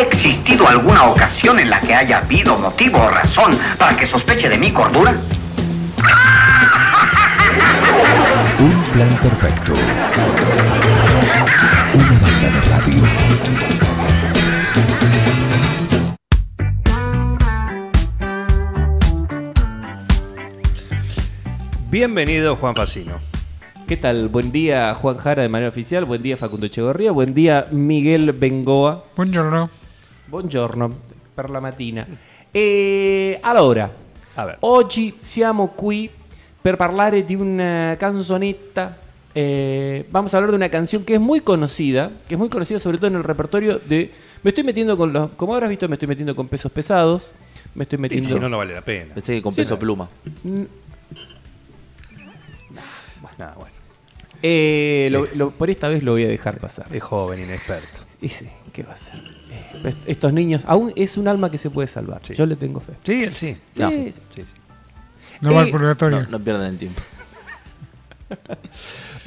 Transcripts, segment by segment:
¿Ha existido alguna ocasión en la que haya habido motivo o razón para que sospeche de mi cordura? Un plan perfecto. Una banda de radio. Bienvenido, Juan Facino. ¿Qué tal? Buen día, Juan Jara de manera oficial. Buen día, Facundo Echegorría. Buen día, Miguel Bengoa. Buongiorno. Buongiorno, per la mattina. E allora, A ver. oggi siamo qui per parlare di una canzonetta. eh, vamos a hablar de una canción que es muy conocida, que es muy conocida sobre todo en el repertorio de... Me estoy metiendo con los... Como habrás visto, me estoy metiendo con pesos pesados. Me estoy Y metiendo... si no, no vale la pena. Pensé que con Sí, peso no. pluma. Nah, bueno, Eh, lo- lo- por esta vez lo voy a dejar pasar. es joven, inexperto. Y sí, ¿qué va a ser? Eh, est- estos niños, aún es un alma que se puede salvar. Sí. Yo le tengo fe. Sí, sí. Sí, No. sí. Sí. No va Eh, al purgatorio. No, no pierdan el tiempo.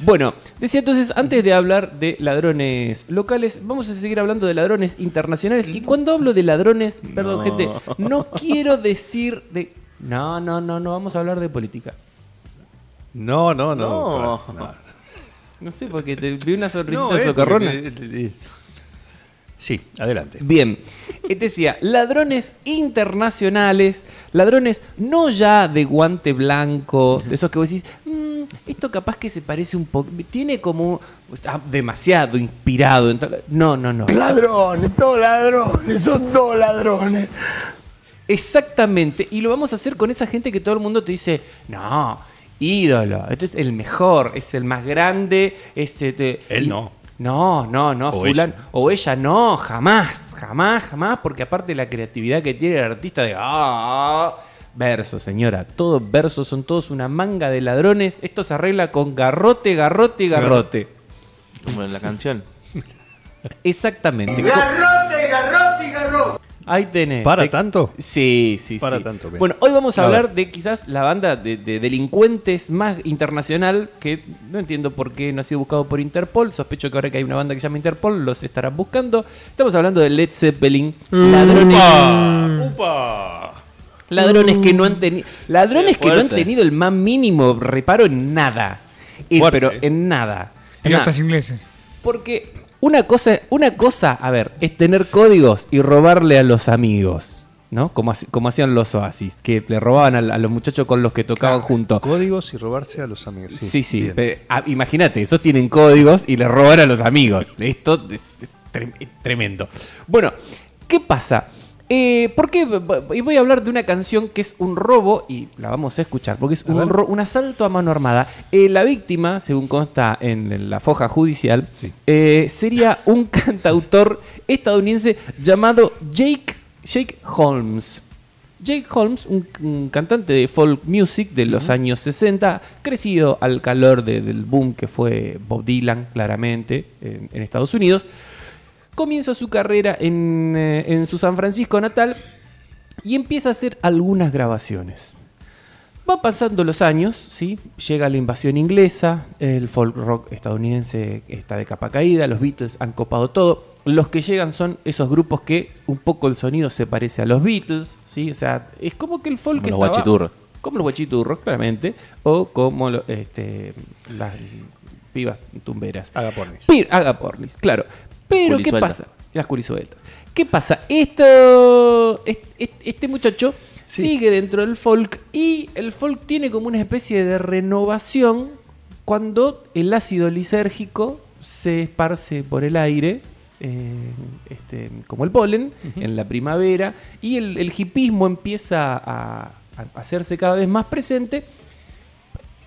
Bueno, decía entonces, antes de hablar de ladrones locales, vamos a seguir hablando de ladrones internacionales. Y cuando hablo de ladrones, perdón, No. gente, no quiero decir de. No, no, no, no vamos a hablar de política. No, no, no. No. claro, no. No sé, porque te vi una sonrisita No, eh, socarrona. porque- eh, eh, Sí, adelante. Bien, decía, ladrones internacionales, ladrones no ya de guante blanco, de esos que vos decís, "Mm, esto capaz que se parece un poco, tiene como está demasiado inspirado. en tal-". No, no, no. Ladrones, todos ladrones, son todos ladrones. Exactamente, y lo vamos a hacer con esa gente que todo el mundo te dice, no, ídolo, este es el mejor, es el más grande, este... te-". Él Y- no. No, no, no, O fulano. ella. O ella no, jamás, jamás, jamás, porque aparte la creatividad que tiene el artista de... Ah, versos, señora, todos versos, son todos una manga de ladrones. Esto se arregla con garrote, garrote y garrote. Como en la canción. Exactamente. Garrote, garrote y garrote. Ahí tenés. ¿Para Te- tanto? Sí, sí, Para sí. tanto, bien. Bueno, hoy vamos a, A hablar ver. de quizás la banda de, de delincuentes más internacional que no entiendo por qué no ha sido buscado por Interpol. Sospecho que ahora que hay una banda que se llama Interpol los estarán buscando. Estamos hablando de Led Zeppelin. Ladrones, ¡Upa! ¡Upa! ladrones que no han tenido ladrones Sí, que no han fuerte. tenido el más mínimo reparo en nada. Y- Fuerte, pero eh. en nada. En Pilotas nada. ingleses. Porque una cosa, una cosa, a ver, es tener códigos y robarle a los amigos, ¿no? Como, como hacían los oasis, que le robaban a, a los muchachos con los que tocaban juntos. Códigos y robarse a los amigos. Sí, sí. pe- ah, Imagínate, esos tienen códigos y le roban a los amigos. Esto es tre- tremendo. Bueno, ¿qué pasa? Eh, ¿Por qué? Y voy a hablar de una canción que es un robo, y la vamos a escuchar, porque es un, un asalto a mano armada. Eh, la víctima, según consta en la foja judicial, Sí. eh, sería un cantautor estadounidense llamado Jake, Jake Holmes. Jake Holmes, un, un cantante de folk music de los años 60, crecido al calor de- del boom que fue Bob Dylan, claramente, en, en Estados Unidos, comienza su carrera en, eh, en su San Francisco natal y empieza a hacer algunas grabaciones. Va pasando los años, ¿sí? llega la invasión inglesa, el folk rock estadounidense está de capa caída, los Beatles han copado todo. Los que llegan son esos grupos que un poco el sonido se parece a los Beatles, ¿sí? O sea, es como que el folk Como los guachiturros. Como los guachiturros, claramente, o como lo- este, las pibas tumberas. Haga pornis. Pir- haga pornis, claro. Pero, ¿qué pasa? Las curisueltas. ¿Qué pasa? Esto, est- est- este muchacho Sí. sigue dentro del folk y el folk tiene como una especie de renovación cuando el ácido lisérgico se esparce por el aire, eh, este, como el polen, en la primavera, y el, el hipismo empieza a, a hacerse cada vez más presente.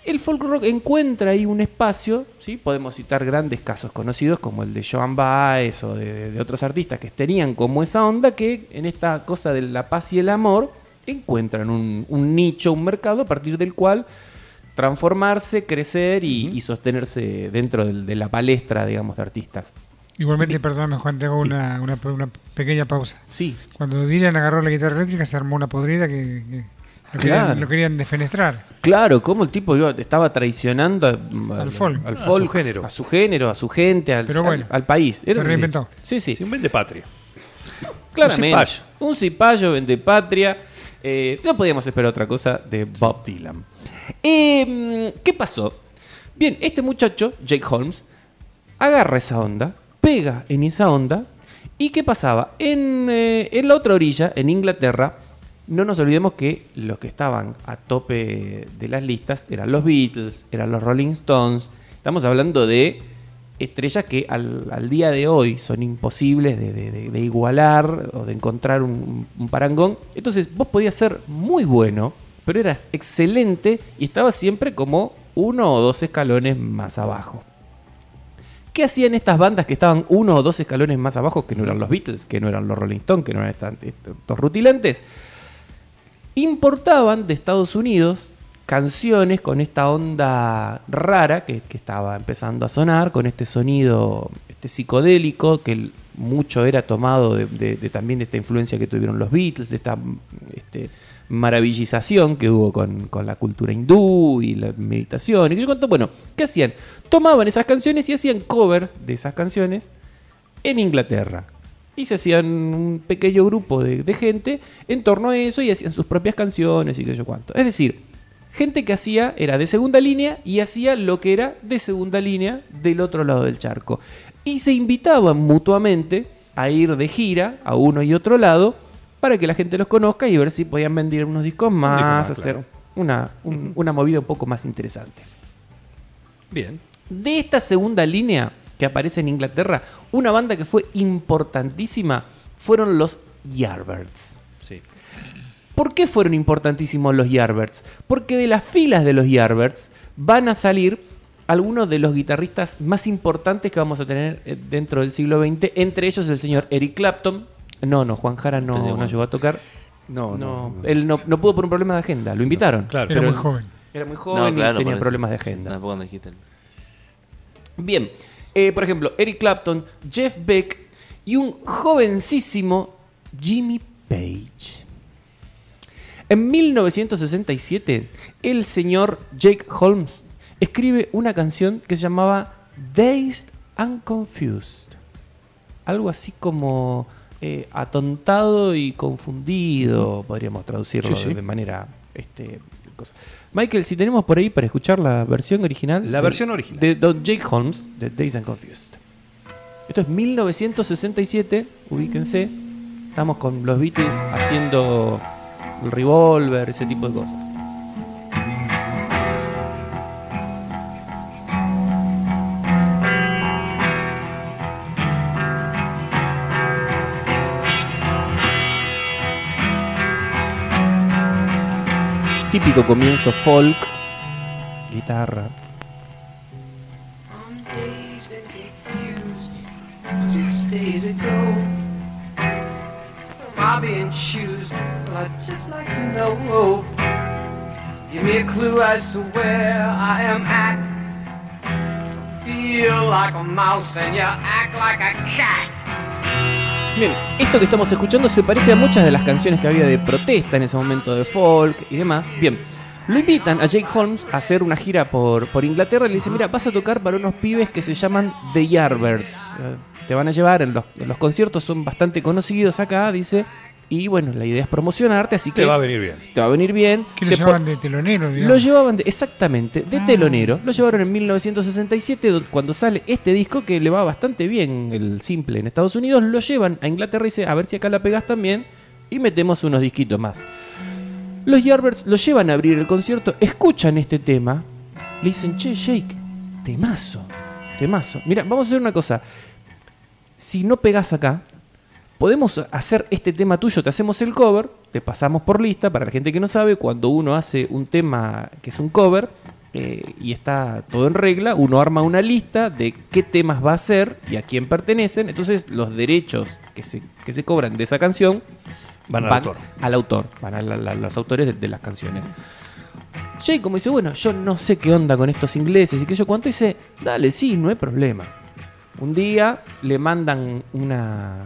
El folk rock encuentra ahí un espacio, ¿sí? podemos citar grandes casos conocidos como el de Joan Baez o de, de otros artistas que tenían como esa onda que en esta cosa de la paz y el amor encuentran un, un nicho, un mercado a partir del cual transformarse, crecer y, y sostenerse dentro de la palestra, digamos, de artistas. Igualmente, perdóname Juan, te hago una, una, una pequeña pausa. Sí, Cuando Dylan agarró la guitarra eléctrica se armó una podrida que, que lo, Claro. querían, lo querían defenestrar. Claro, como el tipo iba- estaba traicionando a- Al folk. al A su folk, género. a su género, a su gente, al, Pero bueno, al- al país. se Era- reinventó. Sí, sí. Sí, un vende patria. Claramente. Un cipallo. Un cipallo, vende patria. Eh, no podíamos esperar otra cosa de Bob Dylan. Eh, ¿Qué pasó? Bien, este muchacho, Jake Holmes, agarra esa onda, pega en esa onda. ¿Y qué pasaba? En, eh, en la otra orilla, en Inglaterra, no nos olvidemos que los que estaban a tope de las listas eran los Beatles, eran los Rolling Stones. Estamos hablando de estrellas que al, al día de hoy son imposibles de, igualar o de encontrar un, un parangón. Entonces vos podías ser muy bueno, pero eras excelente y estabas siempre como uno o dos escalones más abajo. ¿Qué hacían estas bandas que estaban uno o dos escalones más abajo, que no eran los Beatles, que no eran los Rolling Stones, que no eran estos rutilantes? Importaban de Estados Unidos canciones con esta onda rara que, estaba empezando a sonar, con este sonido este psicodélico, que mucho era tomado de, también de esta influencia que tuvieron los Beatles, de esta este, maravillización que hubo con, con la cultura hindú y la meditación. Y yo cuánto. Bueno, ¿qué hacían? Tomaban esas canciones y hacían covers de esas canciones en Inglaterra. Y se hacían un pequeño grupo de, de gente en torno a eso y hacían sus propias canciones y qué sé yo cuánto. Es decir, gente que hacía, era de segunda línea y hacía lo que era de segunda línea del otro lado del charco. Y se invitaban mutuamente a ir de gira a uno y otro lado para que la gente los conozca y ver si podían vender unos discos más, más, hacer claro. una, un- una movida un poco más interesante. Bien. De esta segunda línea que aparece en Inglaterra, una banda que fue importantísima fueron los Yardbirds. Sí. ¿Por qué fueron importantísimos los Yardbirds? Porque de las filas de los Yardbirds van a salir algunos de los guitarristas más importantes que vamos a tener eh, dentro del siglo XX, entre ellos el señor Eric Clapton. No, no, Juan Jara no, no llegó a tocar. No, No, no. no. él no, no pudo por un problema de agenda. Lo invitaron. claro. Era pero muy joven. Era muy No, joven claro, y tenía problemas de agenda. Tampoco no dijiste. Bien, eh, por ejemplo, Eric Clapton, Jeff Beck y un jovencísimo Jimmy Page. En 1967, el señor Jake Holmes escribe una canción que se llamaba Dazed and Confused. Algo así como eh, atontado y confundido, podríamos traducirlo Sí, sí. de manera... Este, Michael, si tenemos por ahí para escuchar la versión original. La de- versión original. De Don Jake Holmes, de Dazed and Confused. Esto es 1967, ubíquense. Estamos con los Beatles haciendo el revolver, ese tipo de cosas. Típico comienzo folk, guitarra. I'm dazed and confused. Six days ago, am I being choosed? Well, I'd just like to know. Give me a clue as to where I am at. Feel like a mouse and you act like a cat. Bien, esto que estamos escuchando se parece a muchas de las canciones que había de protesta en ese momento de folk y demás. Bien, lo invitan a Jake Holmes a hacer una gira por, por Inglaterra y le dicen, mira, vas a tocar para unos pibes que se llaman The Yardbirds. Eh, te van a llevar, en los, en los conciertos son bastante conocidos acá, dice. Y bueno, la idea es promocionarte, así que Te va a venir bien. te va a venir bien. Que lo llevaban de telonero, lo digamos. llevaban de- exactamente de Ah. telonero. Lo llevaron en 1967 do- cuando sale este disco que le va bastante bien el simple en Estados Unidos. Lo llevan a Inglaterra y dice a ver si acá la pegas también y metemos unos disquitos más. Los Yardbirds lo llevan a abrir el concierto, escuchan este tema, le dicen che Jake, temazo, temazo. Mira, vamos a hacer una cosa. Si no pegas acá, podemos hacer este tema tuyo, te hacemos el cover, te pasamos por lista, para la gente que no sabe, cuando uno hace un tema que es un cover eh, y está todo en regla, uno arma una lista de qué temas va a hacer y a quién pertenecen, entonces los derechos que se, que se cobran de esa canción Van al autor. al autor, van a la- la- los autores de, de las canciones. Jay como dice, bueno, yo no sé qué onda con estos ingleses y que yo cuánto dice, dale, sí, no hay problema. Un día le mandan una,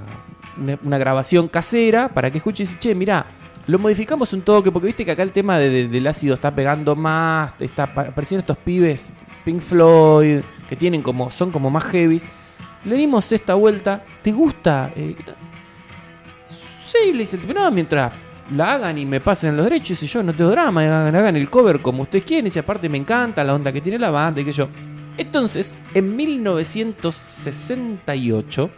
una, grabación casera para que escuche y dice, che, mirá, lo modificamos un toque, porque viste que acá el tema de- de- del ácido está pegando más, está pa- apareciendo estos pibes Pink Floyd, que tienen como, son como más heavy. Le dimos esta vuelta, ¿te gusta? Eh, Sí, le dice el tipo, no, mientras la hagan y me pasen los derechos, dice yo, no tengo drama, hagan, el cover como ustedes quieren, y aparte me encanta la onda que tiene la banda y que yo. Entonces, en 1968,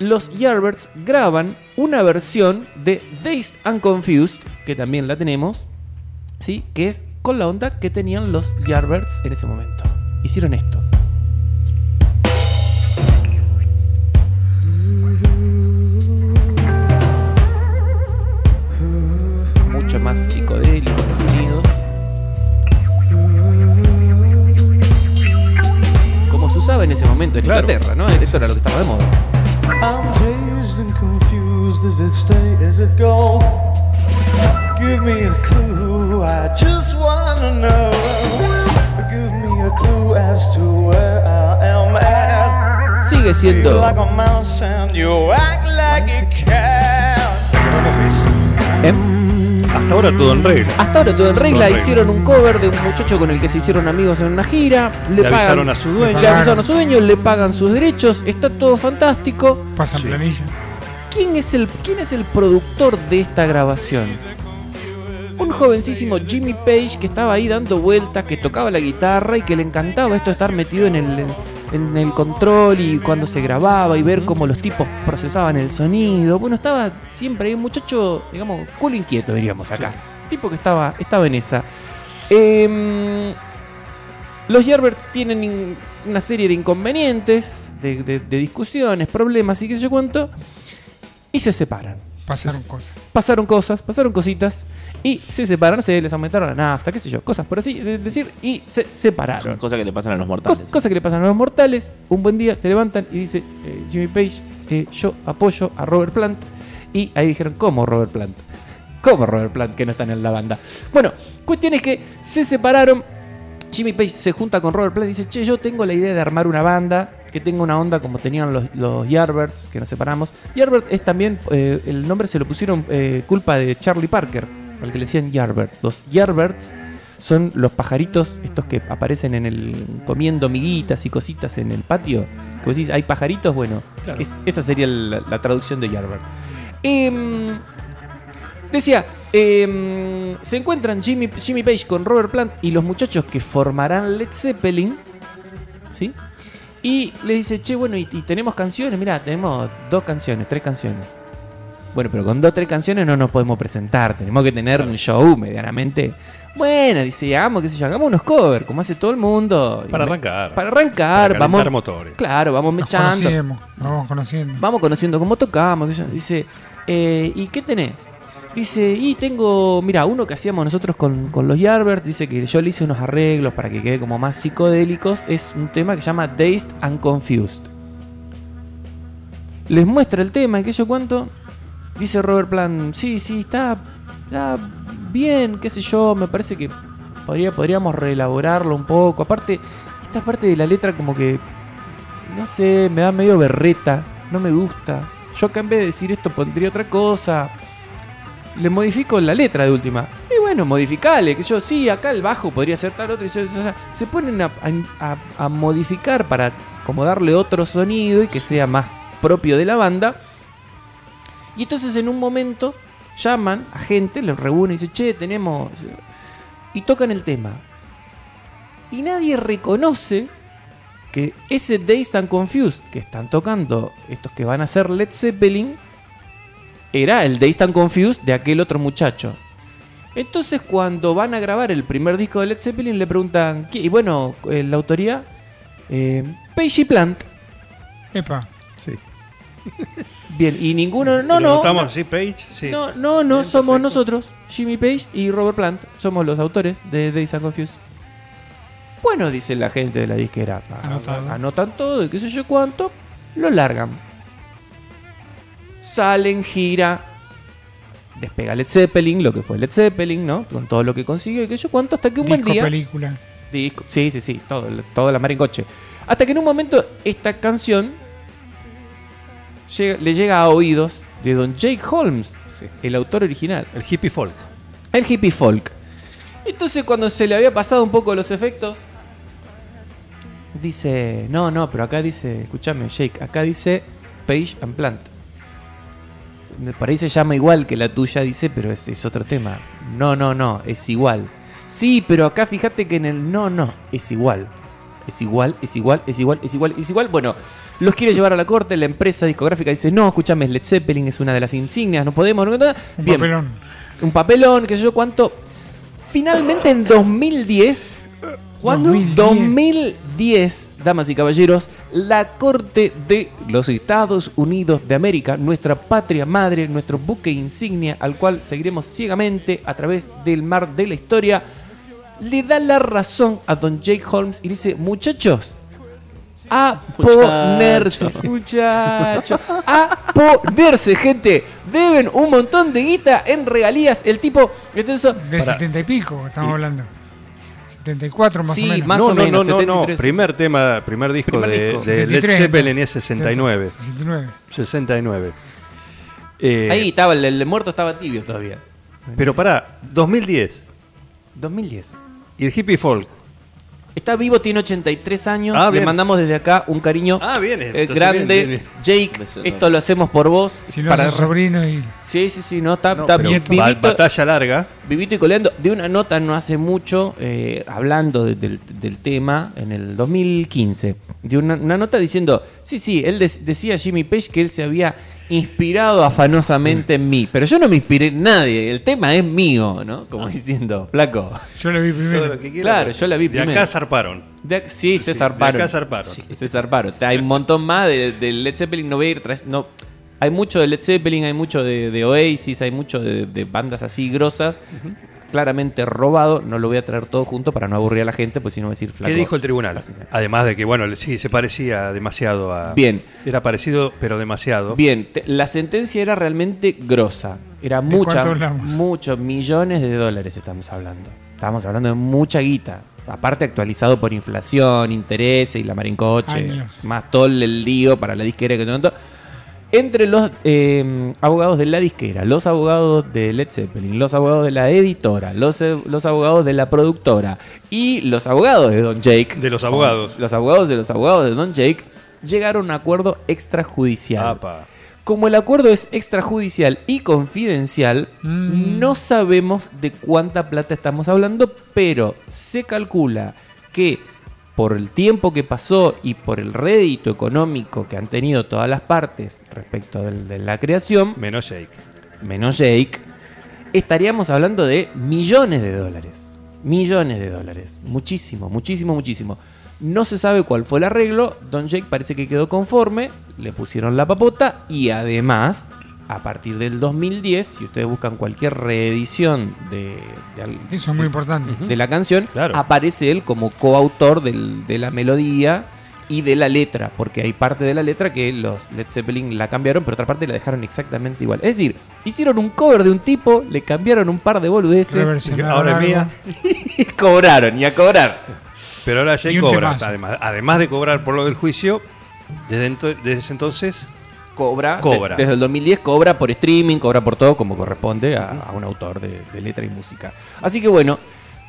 los Yardbirds graban una versión de Dazed and Confused, que también la tenemos, ¿sí? que es con la onda que tenían los Yardbirds en ese momento. Hicieron esto. Mucho más psicodélicos los sonidos. Como se usaba en ese momento en Claro. Inglaterra, ¿no? Eso era lo que estaba de moda. I'm dazed and confused. Does it stay? Does it go? Give me a clue. I just wanna know. Give me a clue as to where I am at. Sigue siendo Feel like a mouse and you act like a cat. ¿eh? Hasta ahora todo en regla. Hasta ahora todo en regla. Todo en regla. Hicieron un cover de un muchacho con el que se hicieron amigos en una gira. Le, Le avisaron a su dueño. Le avisaron a su dueño, le pagan sus derechos. Está todo fantástico. Pasan Sí. planilla. ¿Quién es, el, ¿Quién es el productor de esta grabación? Un jovencísimo Jimmy Page que estaba ahí dando vueltas, que tocaba la guitarra y que le encantaba esto de estar metido en el, en el control y cuando se grababa y ver cómo los tipos procesaban el sonido. Bueno, estaba siempre ahí un muchacho, digamos, culo inquieto, diríamos acá. Tipo que estaba, estaba en esa. Em, los Yardbirds tienen una serie de inconvenientes, de, de- de discusiones, problemas y qué sé yo cuánto, y se separan. Pasaron cosas. Pasaron cosas, pasaron cositas, y se separaron, se les aumentaron la nafta, qué sé yo, cosas por así de- decir, y se separaron. Cosa que le pasan a los mortales. Cosa que le pasan a los mortales. Un buen día se levantan y dice eh, Jimmy Page, eh, yo apoyo a Robert Plant. Y ahí dijeron, ¿cómo Robert Plant? ¿Cómo Robert Plant que no están en la banda? Bueno, cuestión es que se separaron. Jimmy Page se junta con Robert Plant y dice, che, yo tengo la idea de armar una banda que tenga una onda como tenían los, los Yardbirds, que nos separamos. Yardbird es también, eh, el nombre se lo pusieron eh, culpa de Charlie Parker, al que le decían Yardbird. Los Yardbirds son los pajaritos, estos que aparecen en el comiendo miguitas y cositas en el patio. Que vos decís, hay pajaritos, bueno, Claro. es- esa sería la, la traducción de Yardbird. Em, decía, em, se encuentran Jimmy, Jimmy Page con Robert Plant y los muchachos que formarán Led Zeppelin, ¿sí? Y le dice, che, bueno, y, y tenemos canciones, mira, tenemos dos canciones, tres canciones. Bueno, pero con dos, tres canciones no nos podemos presentar, tenemos que tener un show medianamente. Bueno, dice, hagamos, qué sé yo, hagamos unos covers, como hace todo el mundo. Para arrancar. Para arrancar, Para vamos. motores. Claro, vamos Nos mechando. conocemos, nos vamos conociendo. Vamos conociendo cómo tocamos. qué sé yo. Dice, eh, ¿y qué tenés? Dice, y tengo, mira, uno que hacíamos nosotros con, con los Yardbirds, dice que yo le hice unos arreglos para que quede como más psicodélicos. Es un tema que se llama Dazed and Confused. Les muestra el tema y sé yo cuánto. Dice Robert Plant, sí, sí, está, está bien, qué sé yo, me parece que podría, podríamos reelaborarlo un poco. Aparte, esta parte de la letra como que, no sé, me da medio berreta, no me gusta. Yo acá en vez de decir esto pondría otra cosa. Le modifico la letra de última. Y bueno, modificale, que yo, sí, acá el bajo podría ser tal otro. se ponen a, modificar para como darle otro sonido y que sea más propio de la banda. Y entonces en un momento llaman a gente, los reúnen y dicen, che, tenemos... Y tocan el tema. Y nadie reconoce que ese Dazed and Confused que están tocando estos que van a ser Led Zeppelin era el Dazed and Confused de aquel otro muchacho. Entonces cuando van a grabar el primer disco de Led Zeppelin le preguntan, ¿qué? y bueno, eh, la autoría, eh, Page y Plant. Epa, Sí. Bien, y ninguno, ¿Y no, no, gustamos así, Page? Sí. no, no, no, Bien, somos perfecto. nosotros, Jimmy Page y Robert Plant, somos los autores de Days and Confused. Bueno, dice la gente de la disquera, ah, anotan todo y qué sé yo cuánto, lo largan. Salen, gira, despega Led Zeppelin, lo que fue Led Zeppelin, ¿no? Con todo lo que consiguió y sé yo cuánto, hasta que un buen disco, día... película. Disco, sí, sí, sí, todo, toda la mar en coche. Hasta que en un momento esta canción llega- le llega a oídos de don Jake Holmes, Sí. el autor original, El hippie folk. el hippie folk. Entonces cuando se le había pasado un poco los efectos, dice, no, no, pero acá dice, escúchame Jake, acá dice Page and Plant. Por ahí se llama igual que la tuya, dice, pero es, es otro tema. No, no, no, es igual. Sí, pero acá fíjate que en el no, no, es igual. Es igual, es igual, es igual, es igual, es igual. Bueno, los quiere llevar a la corte, la empresa discográfica dice, no, escúchame, Led Zeppelin es una de las insignias, no podemos... no, no, no". Un Bien, papelón. un papelón, qué sé yo cuánto. Finalmente en 2010, ¿cuándo? 2010. 2010, damas y caballeros, la Corte de los Estados Unidos de América, nuestra patria madre, nuestro buque insignia, al cual seguiremos ciegamente a través del mar de la historia, le da la razón a don Jake Holmes y dice, muchachos, a ponerse, muchachos, a ponerse, gente. Deben un montón de guita en regalías. El tipo, entonces, De Pará. 70 y pico estamos hablando. 74 más Sí, o menos. más no, o no, menos, no, no, no. 73. Primer tema, primer disco Primer de, disco. de Led 73, Zeppelin es 69. 69. 69. Eh, ahí estaba, el, el muerto estaba tibio todavía. Pero pará, 2010. 2010. Y el hippie folk. Está vivo, tiene 83 años. Ah, Le mandamos desde acá un cariño Ah, bien, eh, grande. bien, bien, Jake, esto lo hacemos por vos. Si no, para sobrino y. Sí, sí, sí, no, está, No, está bien. Vivito, batalla larga. vivito y coleando. De una nota no hace mucho, eh, hablando de- del, del tema, en el 2015. De una, una nota diciendo, sí, sí, él des- decía Jimmy Page que él se había inspirado afanosamente en mí. Pero yo no me inspiré en nadie, el tema es mío, ¿no? Como diciendo, flaco. Yo lo vi primero. lo que quiera, Claro, yo la vi De primero. acá zarparon. De ac- sí, se Sí, zarparon. de acá zarparon. Sí, se zarparon. Hay un montón más de, de Led Zeppelin. No voy a ir tras- no, hay mucho de Led Zeppelin, hay mucho de, de Oasis, hay mucho de, de bandas así grosas. Claramente robado. No lo voy a traer todo junto para no aburrir a la gente, pues si no voy a decir flaco. ¿Qué dijo el tribunal? Además de que, bueno, sí, se parecía demasiado a. Bien. Era parecido, pero demasiado. Bien, te- la sentencia era realmente grosa. Era ¿De mucha, muchos millones de dólares estamos hablando. Estamos hablando de mucha guita. Aparte actualizado por inflación, intereses y la marincoche. Años. Más todo el lío para la disquera que todo. Entre los eh, abogados de la disquera, los abogados de Led Zeppelin, los abogados de la editora, los, eh, los abogados de la productora y los abogados de Don Jake. De los abogados. Los abogados de los abogados de Don Jake llegaron a un acuerdo extrajudicial. Apa. Como el acuerdo es extrajudicial y confidencial, Mm. no sabemos de cuánta plata estamos hablando, pero se calcula que por el tiempo que pasó y por el rédito económico que han tenido todas las partes respecto de la creación, Menos Jake. menos Jake, estaríamos hablando de millones de dólares. Millones de dólares. Muchísimo, muchísimo, muchísimo. No se sabe cuál fue el arreglo. Don Jake parece que quedó conforme. Le pusieron la papota. Y además, a partir del 2010, si ustedes buscan cualquier reedición de, Eso es muy importante. de la canción, Claro. aparece él como coautor del- de la melodía y de la letra, porque hay parte de la letra que los Led Zeppelin la cambiaron, pero otra parte la dejaron exactamente igual. Es decir, hicieron un cover de un tipo, le cambiaron un par de boludeces Ahora mía. y cobraron, y a cobrar. Pero ahora Jake Y un cobra. Además, además de cobrar por lo del juicio, desde, ento- desde ese entonces. Cobra, Cobra. de- desde el 2010 cobra por streaming, cobra por todo, como corresponde a, a un autor de, de letra y música. Así que bueno,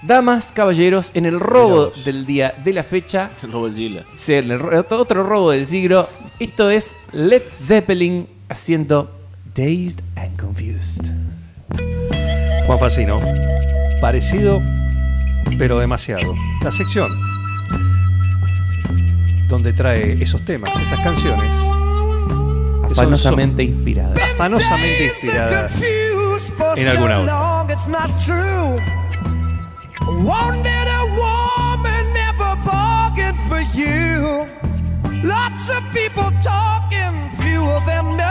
damas, caballeros, en el robo del día de la fecha, Robert Gila. Sí, el ro- otro robo del siglo. Esto es Led Zeppelin haciendo Dazed and Confused. Juan Facino. Parecido, pero demasiado. La sección donde trae esos temas, esas canciones. afanosamente inspirada. Afanosamente inspirada en alguna otra. Lots of people talking, few of them know.